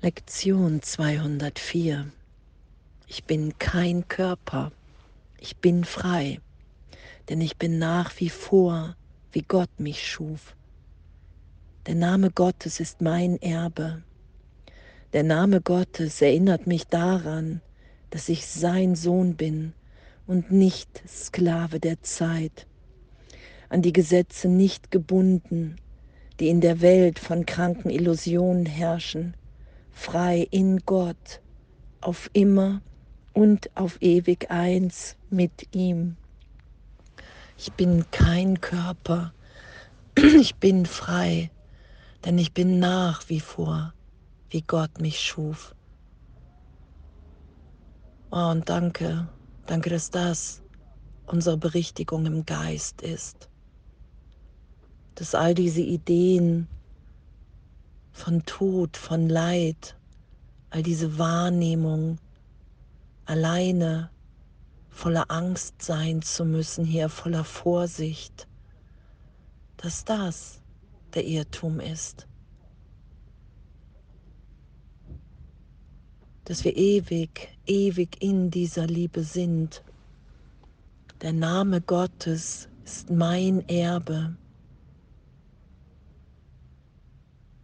Lektion 204. Ich bin kein Körper, ich bin frei, denn ich bin nach wie vor, wie Gott mich schuf. Der Name Gottes ist mein Erbe. Der Name Gottes erinnert mich daran, dass ich sein Sohn bin und nicht Sklave der Zeit, an die Gesetze nicht gebunden, die in der Welt von kranken Illusionen herrschen, frei in Gott, auf immer und auf ewig eins mit ihm. Ich bin kein Körper, ich bin frei, denn ich bin nach wie vor, wie Gott mich schuf. Oh, und danke, danke, dass das unsere Berichtigung im Geist ist, dass all diese Ideen, von Tod, von Leid, all diese Wahrnehmung, alleine voller Angst sein zu müssen, hier voller Vorsicht, dass das der Irrtum ist. Dass wir ewig, ewig in dieser Liebe sind. Der Name Gottes ist mein Erbe.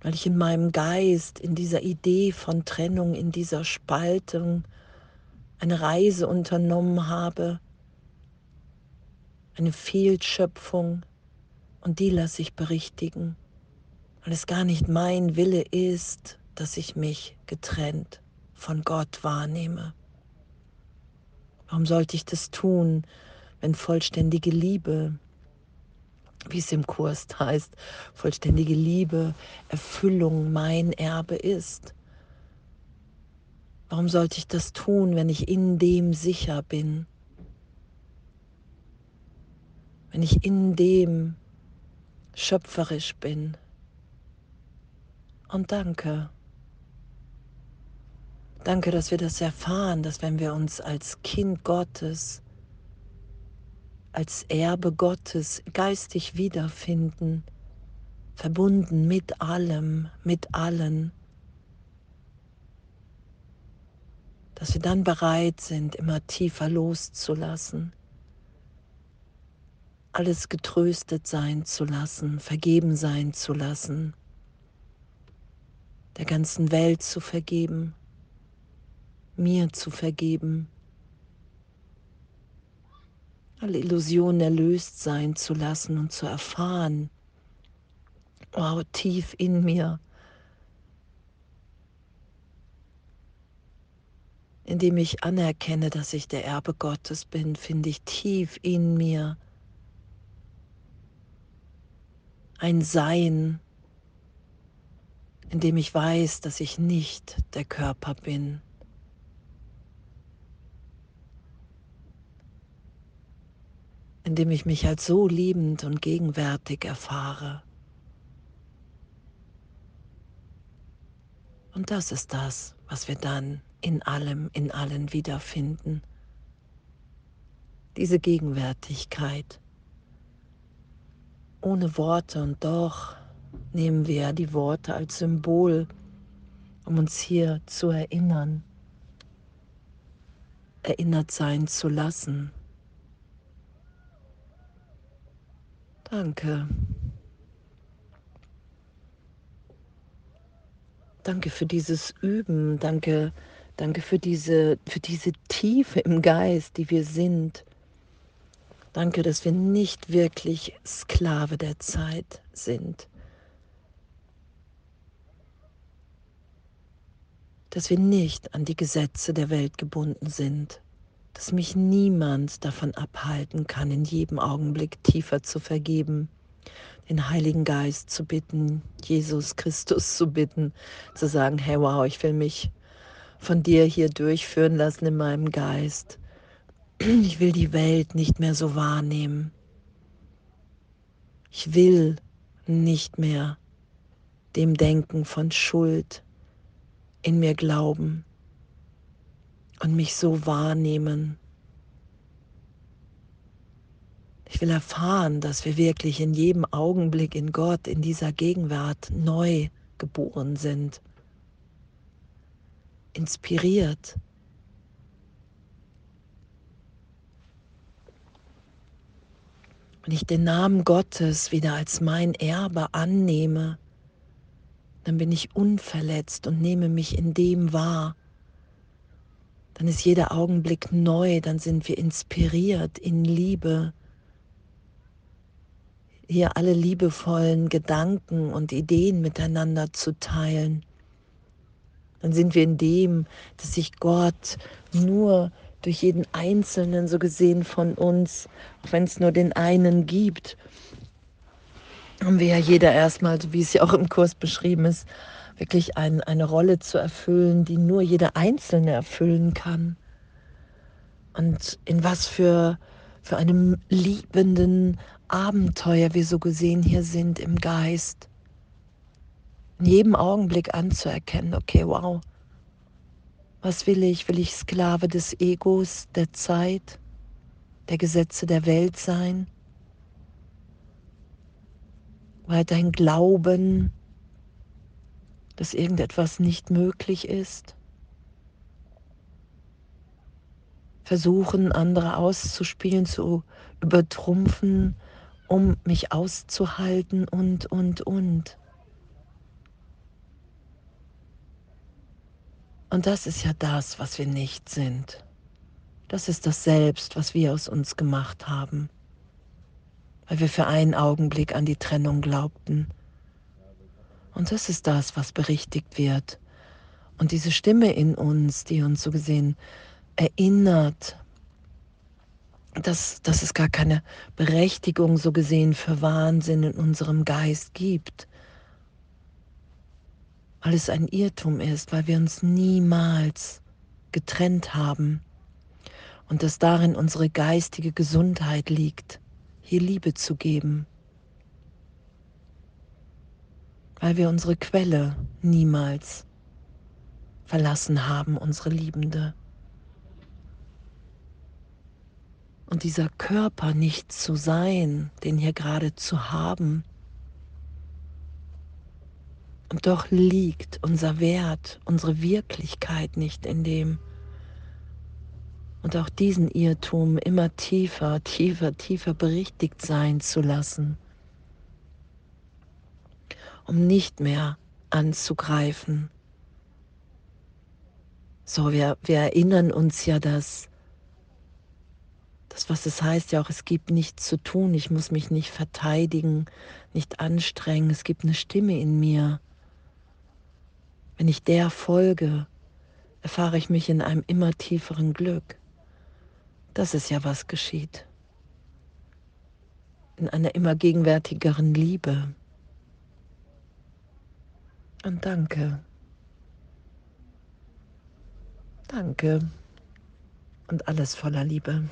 Weil ich in meinem Geist, in dieser Idee von Trennung, in dieser Spaltung eine Reise unternommen habe, eine Fehlschöpfung und die lasse ich berichtigen, weil es gar nicht mein Wille ist, dass ich mich getrennt von Gott wahrnehme. Warum sollte ich das tun, wenn vollständige Liebe wie es im Kurs heißt, vollständige Liebe, Erfüllung mein Erbe ist. Warum sollte ich das tun, wenn ich in dem sicher bin? Wenn ich in dem schöpferisch bin? Und danke. Danke, dass wir das erfahren, dass wenn wir uns als Kind Gottes als Erbe Gottes geistig wiederfinden, verbunden mit allem, mit allen, dass wir dann bereit sind, immer tiefer loszulassen, alles getröstet sein zu lassen, vergeben sein zu lassen, der ganzen Welt zu vergeben, mir zu vergeben alle Illusionen erlöst sein zu lassen und zu erfahren, wow, tief in mir, indem ich anerkenne, dass ich der Erbe Gottes bin, finde ich tief in mir ein Sein, in dem ich weiß, dass ich nicht der Körper bin. Indem ich mich als so liebend und gegenwärtig erfahre. Und das ist das, was wir dann in allem, in allen wiederfinden. Diese Gegenwärtigkeit. Ohne Worte und doch nehmen wir die Worte als Symbol, um uns hier zu erinnern, erinnert sein zu lassen. Danke. Danke für dieses Üben. Danke, danke für diese, für diese Tiefe im Geist, die wir sind. Danke, dass wir nicht wirklich Sklave der Zeit sind. Dass wir nicht an die Gesetze der Welt gebunden sind dass mich niemand davon abhalten kann, in jedem Augenblick tiefer zu vergeben, den Heiligen Geist zu bitten, Jesus Christus zu bitten, zu sagen, hey wow, ich will mich von dir hier durchführen lassen in meinem Geist. Ich will die Welt nicht mehr so wahrnehmen. Ich will nicht mehr dem Denken von Schuld in mir glauben und mich so wahrnehmen. Ich will erfahren, dass wir wirklich in jedem Augenblick in Gott, in dieser Gegenwart neu geboren sind. inspiriert. Wenn ich den Namen Gottes wieder als mein Erbe annehme, dann bin ich unverletzt und nehme mich in dem wahr. Dann ist jeder Augenblick neu, dann sind wir inspiriert in Liebe. Hier alle liebevollen Gedanken und Ideen miteinander zu teilen. Dann sind wir in dem, dass sich Gott nur durch jeden Einzelnen so gesehen von uns, auch wenn es nur den einen gibt, haben wir ja jeder erstmal, so wie es ja auch im Kurs beschrieben ist, wirklich ein, eine Rolle zu erfüllen, die nur jeder Einzelne erfüllen kann. Und in was für, für einem liebenden Abenteuer wir so gesehen hier sind im Geist. In jedem Augenblick anzuerkennen, okay, wow, was will ich? Will ich Sklave des Egos, der Zeit, der Gesetze der Welt sein? Weiterhin glauben, dass irgendetwas nicht möglich ist? Versuchen, andere auszuspielen, zu übertrumpfen, um mich auszuhalten und, und, und. Und das ist ja das, was wir nicht sind. Das ist das Selbst, was wir aus uns gemacht haben, weil wir für einen Augenblick an die Trennung glaubten. Und das ist das, was berichtigt wird. Und diese Stimme in uns, die uns so gesehen erinnert, dass, dass es gar keine Berechtigung so gesehen für Wahnsinn in unserem Geist gibt, weil es ein Irrtum ist, weil wir uns niemals getrennt haben. Und dass darin unsere geistige Gesundheit liegt, hier Liebe zu geben, weil wir unsere Quelle niemals verlassen haben, unsere Liebende. Und dieser Körper nicht zu sein, den hier gerade zu haben, und doch liegt unser Wert, unsere Wirklichkeit nicht in dem. Und auch diesen Irrtum immer tiefer, tiefer, tiefer berichtigt sein zu lassen, um nicht mehr anzugreifen. So, wir, wir erinnern uns ja, dass das, was es heißt, ja auch, es gibt nichts zu tun, ich muss mich nicht verteidigen, nicht anstrengen, es gibt eine Stimme in mir, wenn ich der folge, erfahre ich mich in einem immer tieferen Glück. Das ist ja, was geschieht. In einer immer gegenwärtigeren Liebe. Und danke. Danke. Und alles voller Liebe.